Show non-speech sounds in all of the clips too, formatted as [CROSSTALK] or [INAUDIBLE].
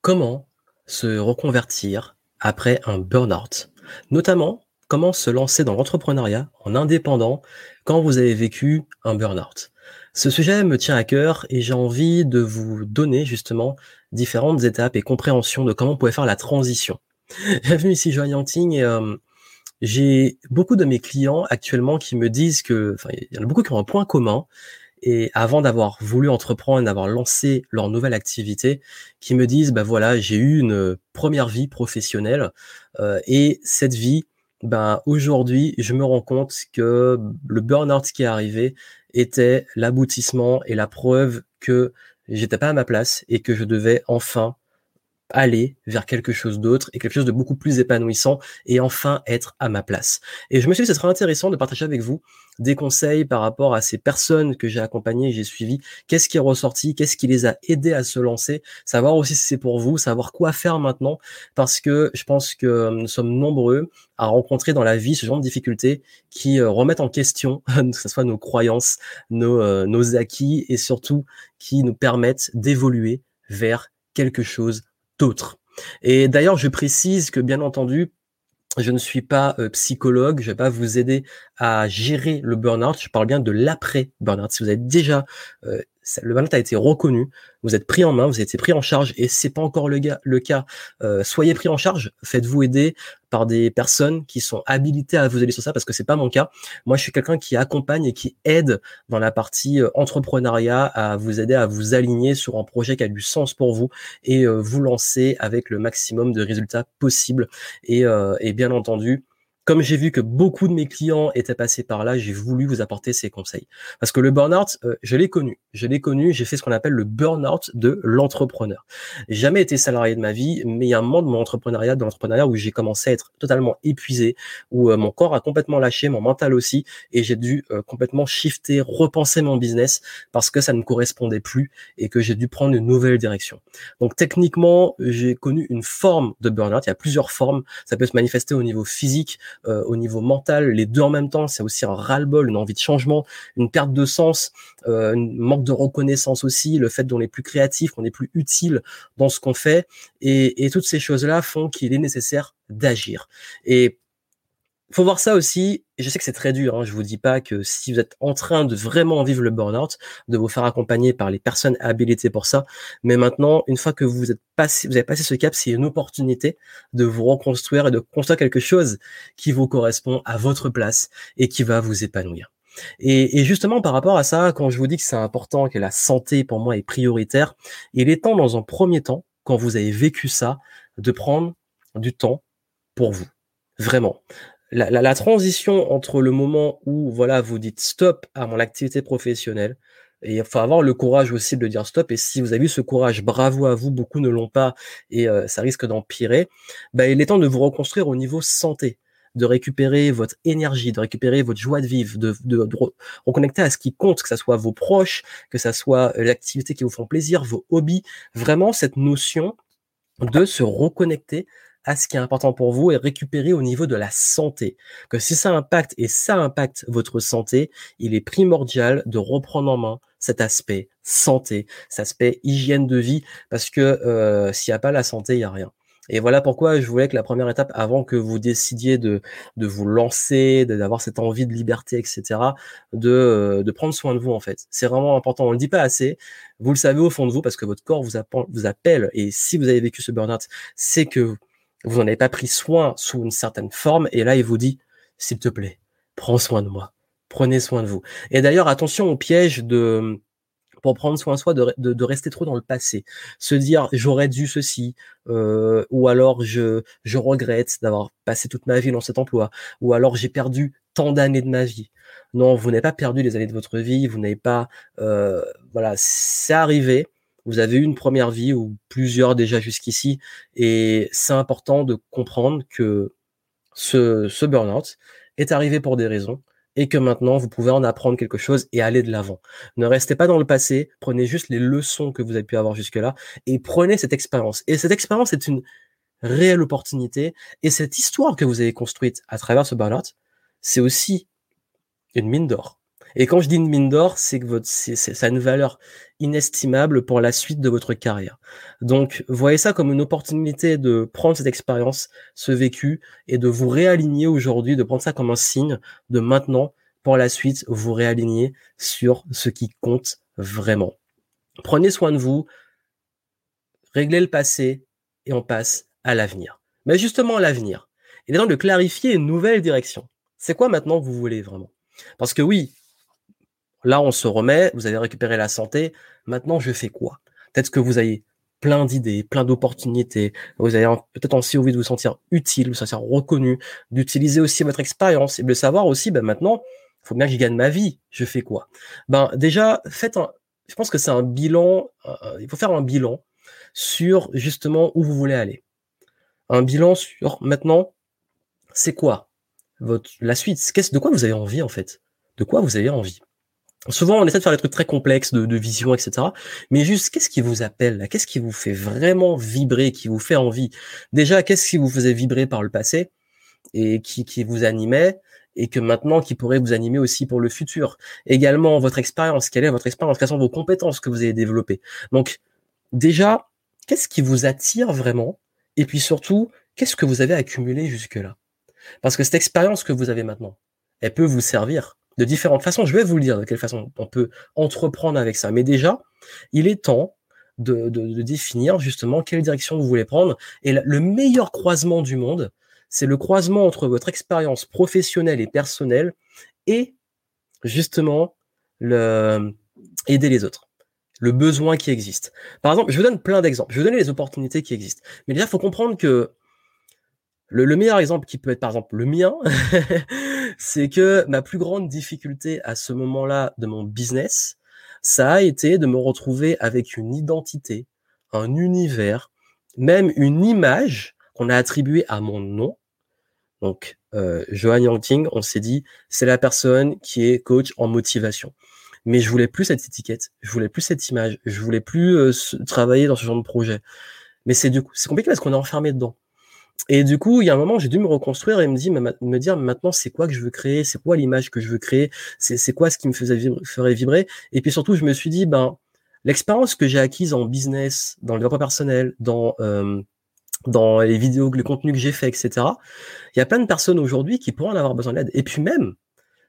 Comment se reconvertir après un burn-out? Notamment, comment se lancer dans l'entrepreneuriat en indépendant quand vous avez vécu un burn-out? Ce sujet me tient à cœur et j'ai envie de vous donner justement différentes étapes et compréhension de comment vous pouvez faire la transition. [LAUGHS] Bienvenue ici Joanne Yanting euh, j'ai beaucoup de mes clients actuellement qui me disent que, enfin, il y en a beaucoup qui ont un point commun, et avant d'avoir voulu entreprendre, d'avoir lancé leur nouvelle activité, qui me disent, bah voilà, j'ai eu une première vie professionnelle euh, et cette vie, ben aujourd'hui, je me rends compte que le burn-out qui est arrivé était l'aboutissement et la preuve que j'étais pas à ma place et que je devais enfin aller vers quelque chose d'autre et quelque chose de beaucoup plus épanouissant et enfin être à ma place. Et je me suis dit que ce serait intéressant de partager avec vous des conseils par rapport à ces personnes que j'ai accompagnées, j'ai suivies, qu'est-ce qui est ressorti, qu'est-ce qui les a aidés à se lancer, savoir aussi si c'est pour vous, savoir quoi faire maintenant, parce que je pense que nous sommes nombreux à rencontrer dans la vie ce genre de difficultés qui euh, remettent en question, [LAUGHS] que ce soit nos croyances, nos, euh, nos acquis et surtout qui nous permettent d'évoluer vers quelque chose d'autres. Et d'ailleurs, je précise que bien entendu, je ne suis pas euh, psychologue, je vais pas vous aider à gérer le burn-out, je parle bien de l'après burn-out. Si vous avez déjà euh, le burn a été reconnu, vous êtes pris en main, vous avez été pris en charge et c'est pas encore le, cas. Euh, soyez pris en charge, faites-vous aider par des personnes qui sont habilitées à vous aider sur ça parce que c'est pas mon cas. Moi, je suis quelqu'un qui accompagne et qui aide dans la partie euh, entrepreneuriat à vous aider à vous aligner sur un projet qui a du sens pour vous et vous lancer avec le maximum de résultats possibles. Et bien entendu, comme j'ai vu que beaucoup de mes clients étaient passés par là, j'ai voulu vous apporter ces conseils. Parce que le burn-out, euh, je l'ai connu. Je l'ai connu, j'ai fait ce qu'on appelle le burn-out de l'entrepreneur. Jamais été salarié de ma vie, mais il y a un moment de mon entrepreneuriat, de l'entrepreneuriat où j'ai commencé à être totalement épuisé, où euh, mon corps a complètement lâché, mon mental aussi, et j'ai dû euh, complètement shifter, repenser mon business parce que ça ne correspondait plus et que j'ai dû prendre une nouvelle direction. Donc techniquement, j'ai connu une forme de burn-out. Il y a plusieurs formes. Ça peut se manifester au niveau physique, euh, au niveau mental, les deux en même temps, c'est aussi un ras-le-bol, une envie de changement, une perte de sens, euh, un manque de reconnaissance aussi, le fait qu'on est plus créatif, qu'on est plus utile dans ce qu'on fait, et, et toutes ces choses-là font qu'il est nécessaire d'agir. Et faut voir ça aussi, je sais que c'est très dur, hein, je vous dis pas que si vous êtes en train de vraiment vivre le burn-out, de vous faire accompagner par les personnes habilitées pour ça, mais maintenant, une fois que vous êtes passé, vous avez passé ce cap, c'est une opportunité de vous reconstruire et de construire quelque chose qui vous correspond à votre place et qui va vous épanouir. Et, justement, par rapport à ça, quand je vous dis que c'est important, que la santé pour moi est prioritaire, il est temps dans un premier temps, quand vous avez vécu ça, de prendre du temps pour vous. Vraiment la, la, transition entre le moment où voilà vous dites stop à mon activité professionnelle et il faut avoir le courage aussi de dire stop. Et si vous avez eu ce courage bravo à vous beaucoup ne l'ont pas et euh, ça risque d'empirer bah, il est temps de vous reconstruire au niveau santé de récupérer votre énergie, de récupérer votre joie de vivre, de, de, de reconnecter à ce qui compte, que ce soit vos proches, que ce soit euh, l'activité qui vous font plaisir, vos hobbies, vraiment cette notion de se reconnecter à ce qui est important pour vous et récupérer au niveau de la santé. Que si ça impacte et ça impacte votre santé, il est primordial de reprendre en main cet aspect santé, cet aspect hygiène de vie, parce que euh, s'il n'y a pas la santé, il n'y a rien. Et voilà pourquoi je voulais que la première étape, avant que vous décidiez de, de vous lancer, d'avoir cette envie de liberté, etc., de, euh, de prendre soin de vous, en fait. C'est vraiment important. On le dit pas assez. Vous le savez au fond de vous parce que votre corps vous, vous appelle. Et si vous avez vécu ce burn-out, c'est que vous n'en avez pas pris soin sous une certaine forme, et là, il vous dit, s'il te plaît, prends soin de moi, prenez soin de vous. Et d'ailleurs, attention au piège de, pour prendre soin de soi, de, de, rester trop dans le passé, se dire j'aurais dû ceci, euh, ou alors je, je regrette d'avoir passé toute ma vie dans cet emploi, ou alors j'ai perdu tant d'années de ma vie. Non, vous n'avez pas perdu les années de votre vie, vous n'avez pas, euh, voilà, c'est arrivé vous avez eu une première vie ou plusieurs déjà jusqu'ici, et c'est important de comprendre que ce, ce burn-out est arrivé pour des raisons et que maintenant vous pouvez en apprendre quelque chose et aller de l'avant. Ne restez pas dans le passé, prenez juste les leçons que vous avez pu avoir jusque-là et prenez cette expérience. Et cette expérience est une réelle opportunité et cette histoire que vous avez construite à travers ce burn-out, c'est aussi une mine d'or. Et quand je dis une mine d'or, c'est que votre, ça a une valeur inestimable pour la suite de votre carrière. Donc, voyez ça comme une opportunité de prendre cette expérience, ce vécu, et de vous réaligner aujourd'hui, de prendre ça comme un signe de maintenant, pour la suite, vous réaligner sur ce qui compte vraiment. Prenez soin de vous, réglez le passé, et on passe à l'avenir. Mais justement, l'avenir, il est de clarifier une nouvelle direction. C'est quoi maintenant que vous voulez vraiment? Parce que oui, Là, on se remet, vous avez récupéré la santé. Maintenant, je fais quoi? Peut-être que vous avez plein d'idées, plein d'opportunités. Vous avez peut-être aussi envie de vous sentir utile, de vous sentir reconnu, d'utiliser aussi votre expérience et de savoir aussi, ben maintenant, il faut bien que je gagne ma vie. Je fais quoi? Ben déjà, faites un. Je pense que c'est un bilan. Il faut faire un bilan sur justement où vous voulez aller. Un bilan sur maintenant, c'est quoi? Votre la suite Qu'est-ce de quoi vous avez envie en fait? De quoi vous avez envie? Souvent, on essaie de faire des trucs très complexes de, vision, etc. Mais juste, qu'est-ce qui vous appelle Qu'est-ce qui vous fait vraiment vibrer, qui vous fait envie? Déjà, qu'est-ce qui vous faisait vibrer par le passé et qui, qui vous animait et que maintenant qui pourrait vous animer aussi pour le futur? Également, votre expérience. Quelle est votre expérience? Quelles sont vos compétences que vous avez développées? Donc, déjà, qu'est-ce qui vous attire vraiment? Et puis surtout, qu'est-ce que vous avez accumulé jusque-là? Parce que cette expérience que vous avez maintenant, elle peut vous servir de différentes façons. Je vais vous le dire de quelle façon on peut entreprendre avec ça. Mais déjà, il est temps de, définir justement quelle direction vous voulez prendre. Et le meilleur croisement du monde, c'est le croisement entre votre expérience professionnelle et personnelle et justement aider les autres. Le besoin qui existe. Par exemple, je vous donne plein d'exemples. Je vous donner les opportunités qui existent. Mais déjà, il faut comprendre que le, meilleur exemple qui peut être par exemple le mien, [LAUGHS] c'est que ma plus grande difficulté à ce moment-là de mon business, ça a été de me retrouver avec une identité, un univers, même une image qu'on a attribuée à mon nom. Donc, euh, Johan Yangting, on s'est dit, c'est la personne qui est coach en motivation. Mais je voulais plus cette étiquette, je voulais plus cette image, je voulais plus euh, travailler dans ce genre de projet. Mais c'est du coup, c'est compliqué parce qu'on est enfermé dedans. Et du coup, il y a un moment, j'ai dû me reconstruire et me dire, maintenant, c'est quoi que je veux créer, c'est quoi l'image que je veux créer, c'est quoi ce qui me faisait vibrer, ferait vibrer? Et puis surtout, je me suis dit, ben, l'expérience que j'ai acquise en business, dans le développement personnel, dans euh, dans les vidéos, le contenu que j'ai fait, etc. Il y a plein de personnes aujourd'hui qui pourraient en avoir besoin d'aide. Et puis même,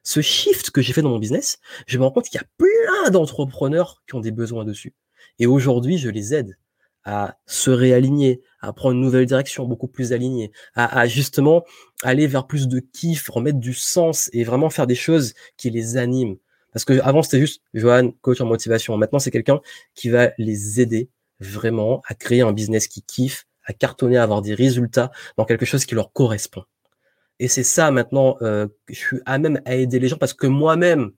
ce shift que j'ai fait dans mon business, je me rends compte qu'il y a plein d'entrepreneurs qui ont des besoins dessus. Et aujourd'hui, je les aide à se réaligner, à prendre une nouvelle direction beaucoup plus alignée, à, justement aller vers plus de kiff, remettre du sens et vraiment faire des choses qui les animent. Parce que avant c'était juste Johan, coach en motivation. Maintenant c'est quelqu'un qui va les aider vraiment à créer un business qui kiffe, à cartonner, à avoir des résultats dans quelque chose qui leur correspond. Et c'est ça maintenant, euh, je suis à même à aider les gens parce que moi-même,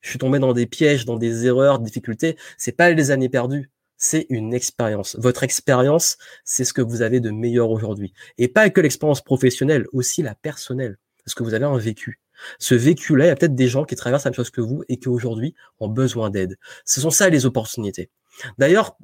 je suis tombé dans des pièges, dans des erreurs, difficultés. C'est pas les années perdues c'est une expérience. Votre expérience, c'est ce que vous avez de meilleur aujourd'hui. Et pas que l'expérience professionnelle, aussi la personnelle, parce que vous avez un vécu. Ce vécu-là, il y a peut-être des gens qui traversent la même chose que vous et qui aujourd'hui ont besoin d'aide. Ce sont ça les opportunités. D'ailleurs,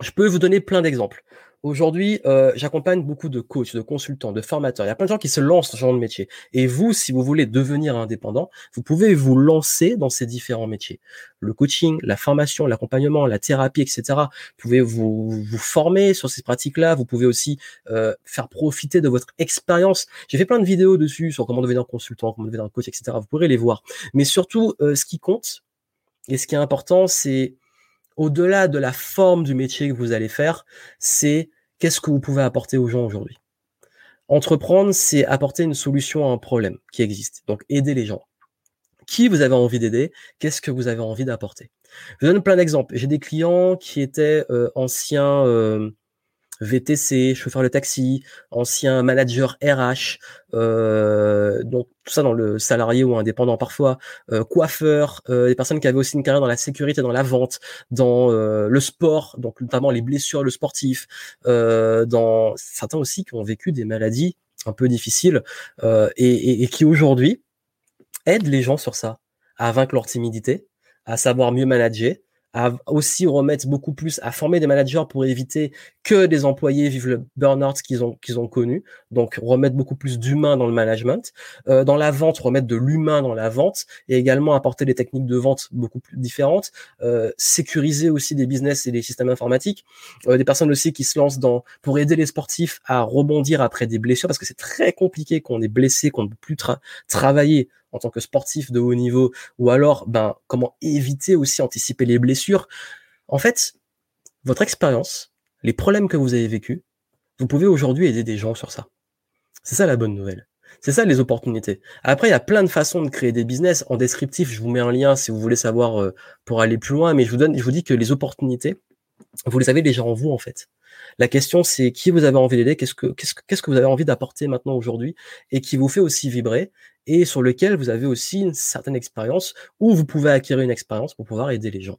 je peux vous donner plein d'exemples. Aujourd'hui, euh, j'accompagne beaucoup de coachs, de consultants, de formateurs. Il y a plein de gens qui se lancent dans ce genre de métier. Et vous, si vous voulez devenir indépendant, vous pouvez vous lancer dans ces différents métiers. Le coaching, la formation, l'accompagnement, la thérapie, etc. Vous pouvez vous, vous former sur ces pratiques-là. Vous pouvez aussi euh, faire profiter de votre expérience. J'ai fait plein de vidéos dessus sur comment devenir consultant, comment devenir coach, etc. Vous pourrez les voir. Mais surtout, euh, ce qui compte et ce qui est important, c'est au-delà de la forme du métier que vous allez faire, c'est qu'est-ce que vous pouvez apporter aux gens aujourd'hui? Entreprendre, c'est apporter une solution à un problème qui existe. Donc, aider les gens. Qui vous avez envie d'aider? Qu'est-ce que vous avez envie d'apporter? Je vous donne plein d'exemples. J'ai des clients qui étaient euh, anciens euh, VTC, chauffeur de taxi, ancien manager RH, euh, donc tout ça dans le salarié ou indépendant parfois, euh, coiffeur, euh, des personnes qui avaient aussi une carrière dans la sécurité, dans la vente, dans euh, le sport, donc notamment les blessures, le sportif, dans certains aussi qui ont vécu des maladies un peu difficiles et, et, et qui aujourd'hui aident les gens sur ça, à vaincre leur timidité, à savoir mieux manager, à aussi remettre beaucoup plus à former des managers pour éviter que des employés vivent le burn-out qu'ils ont, qu'ils ont connu. Donc, remettre beaucoup plus d'humain dans le management. Euh, dans la vente, remettre de l'humain dans la vente et également apporter des techniques de vente beaucoup plus différentes. Euh, sécuriser aussi des business et des systèmes informatiques. Euh, des personnes aussi qui se lancent dans, pour aider les sportifs à rebondir après des blessures parce que c'est très compliqué qu'on est blessé, qu'on ne peut plus travailler en tant que sportif de haut niveau ou alors, ben, comment éviter aussi anticiper les blessures. En fait, votre expérience, les problèmes que vous avez vécus, vous pouvez aujourd'hui aider des gens sur ça. C'est ça la bonne nouvelle. C'est ça les opportunités. Après, il y a plein de façons de créer des business. En descriptif, je vous mets un lien si vous voulez savoir euh, pour aller plus loin, mais je vous donne, je vous dis que les opportunités, vous les avez déjà en vous en fait. La question c'est qui vous avez envie d'aider, qu'est-ce que qu'est-ce que qu'est-ce que vous avez envie d'apporter maintenant aujourd'hui et qui vous fait aussi vibrer et sur lequel vous avez aussi une certaine expérience ou vous pouvez acquérir une expérience pour pouvoir aider les gens.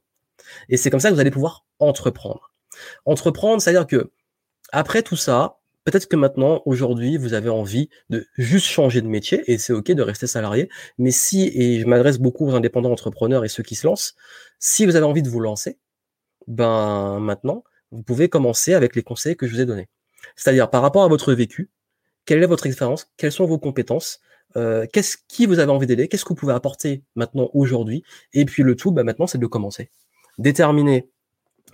Et c'est comme ça que vous allez pouvoir entreprendre. Entreprendre, c'est-à-dire que après tout ça, peut-être que maintenant, aujourd'hui, vous avez envie de juste changer de métier et c'est ok de rester salarié. Mais si, et je m'adresse beaucoup aux indépendants entrepreneurs et ceux qui se lancent, si vous avez envie de vous lancer, ben maintenant, vous pouvez commencer avec les conseils que je vous ai donnés. C'est-à-dire par rapport à votre vécu, quelle est votre expérience, quelles sont vos compétences, euh, qu'est-ce qui vous avez envie d'aider, qu'est-ce que vous pouvez apporter maintenant aujourd'hui, et puis le tout, ben, maintenant, c'est de commencer. Déterminer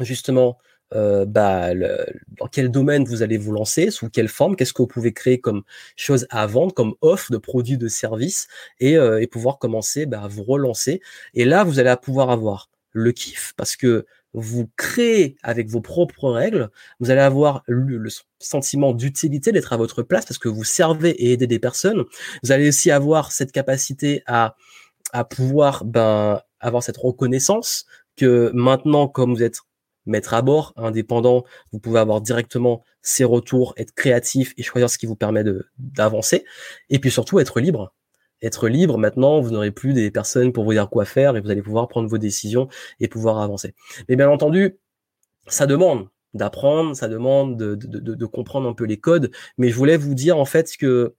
justement euh, bah, dans quel domaine vous allez vous lancer, sous quelle forme, qu'est-ce que vous pouvez créer comme chose à vendre, comme offre de produits, de services, et, euh, pouvoir commencer bah, à vous relancer. Et là, vous allez pouvoir avoir le kiff, parce que vous créez avec vos propres règles, vous allez avoir le, sentiment d'utilité d'être à votre place parce que vous servez et aidez des personnes. Vous allez aussi avoir cette capacité à, à pouvoir ben, avoir cette reconnaissance que maintenant, comme vous êtes maître à bord, indépendant, vous pouvez avoir directement ces retours, être créatif et choisir ce qui vous permet d'avancer. Et puis surtout être libre être libre. Maintenant, vous n'aurez plus des personnes pour vous dire quoi faire et vous allez pouvoir prendre vos décisions et pouvoir avancer. Mais bien entendu, ça demande d'apprendre, ça demande de, comprendre un peu les codes. Mais je voulais vous dire en fait que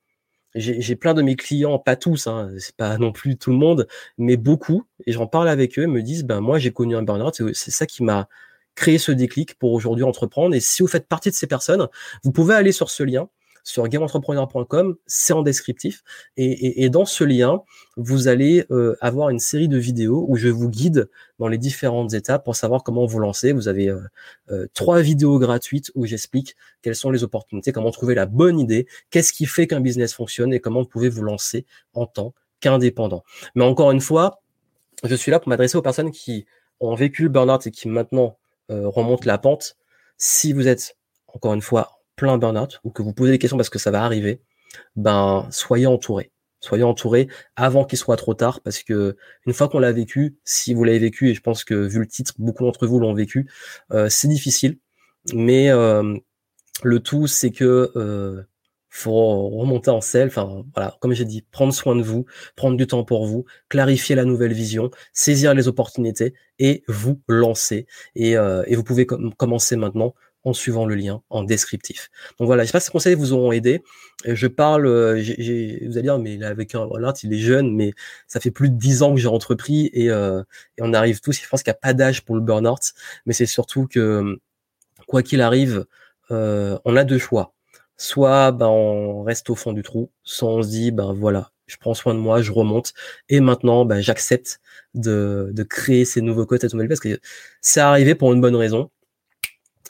j'ai plein de mes clients, pas tous, hein, c'est pas non plus tout le monde, mais beaucoup, et j'en parle avec eux, me disent, ben moi j'ai connu un burn-out, c'est ça qui m'a créé ce déclic pour aujourd'hui entreprendre. Et si vous faites partie de ces personnes, vous pouvez aller sur ce lien sur gameentrepreneur.com, c'est en descriptif. Et, dans ce lien, vous allez euh, avoir une série de vidéos où je vous guide dans les différentes étapes pour savoir comment vous lancer. Vous avez euh, euh, trois vidéos gratuites où j'explique quelles sont les opportunités, comment trouver la bonne idée, qu'est-ce qui fait qu'un business fonctionne et comment vous pouvez vous lancer en tant qu'indépendant. Mais encore une fois, je suis là pour m'adresser aux personnes qui ont vécu le burn-out et qui maintenant remontent la pente. Si vous êtes, encore une fois, plein burn-out ou que vous posez des questions parce que ça va arriver, ben soyez entouré. Soyez entouré avant qu'il soit trop tard parce que une fois qu'on l'a vécu, si vous l'avez vécu et je pense que vu le titre, beaucoup d'entre vous l'ont vécu, euh, c'est difficile. Mais euh, le tout, c'est que euh, faut remonter en selle. Enfin voilà, comme j'ai dit, prendre soin de vous, prendre du temps pour vous, clarifier la nouvelle vision, saisir les opportunités et vous lancer. Et, euh, et vous pouvez commencer maintenant en suivant le lien en descriptif. Donc voilà, j'espère que ces conseils vous auront aidé. Je parle, euh, vous allez dire, mais avec un voilà, il est jeune, mais ça fait plus de dix ans que j'ai entrepris et, euh, on arrive tous. Je pense qu'il n'y a pas d'âge pour le burn-out, mais c'est surtout que quoi qu'il arrive, euh, on a deux choix. Soit ben, on reste au fond du trou, soit on se dit ben voilà, je prends soin de moi, je remonte et maintenant ben, j'accepte de, de créer ces nouveaux codes, cette nouvelle parce que c'est arrivé pour une bonne raison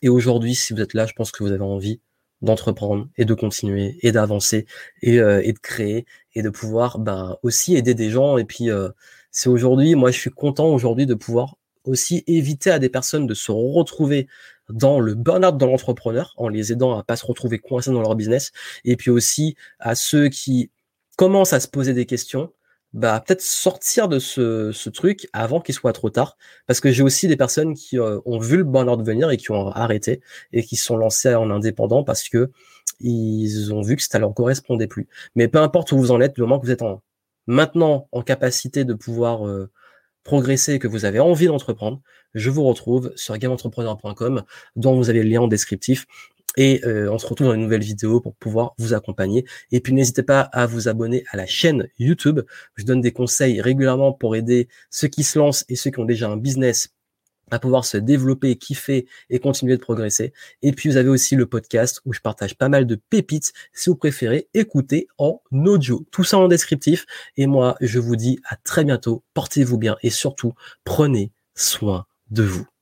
et aujourd'hui, si vous êtes là, je pense que vous avez envie d'entreprendre et de continuer et d'avancer et, euh, de créer et de pouvoir ben, aussi aider des gens. Et puis, euh, c'est aujourd'hui, moi, je suis content aujourd'hui de pouvoir aussi éviter à des personnes de se retrouver dans le burn-out dans l'entrepreneur en les aidant à pas se retrouver coincés dans leur business. Et puis aussi à ceux qui commencent à se poser des questions bah peut-être sortir de ce, ce truc avant qu'il soit trop tard. Parce que j'ai aussi des personnes qui euh, ont vu le burn-out venir et qui ont arrêté et qui sont lancés en indépendant parce que ils ont vu que ça leur correspondait plus. Mais peu importe où vous en êtes du moment que vous êtes en, maintenant en capacité de pouvoir euh, progresser et que vous avez envie d'entreprendre je vous retrouve sur gameentrepreneur.com dont vous avez le lien en descriptif et euh, on se retrouve dans une nouvelle vidéo pour pouvoir vous accompagner. Et puis n'hésitez pas à vous abonner à la chaîne YouTube. Je donne des conseils régulièrement pour aider ceux qui se lancent et ceux qui ont déjà un business à pouvoir se développer, kiffer et continuer de progresser. Et puis vous avez aussi le podcast où je partage pas mal de pépites si vous préférez écouter en audio. Tout ça en descriptif. Et moi, je vous dis à très bientôt. Portez-vous bien et surtout, prenez soin de vous.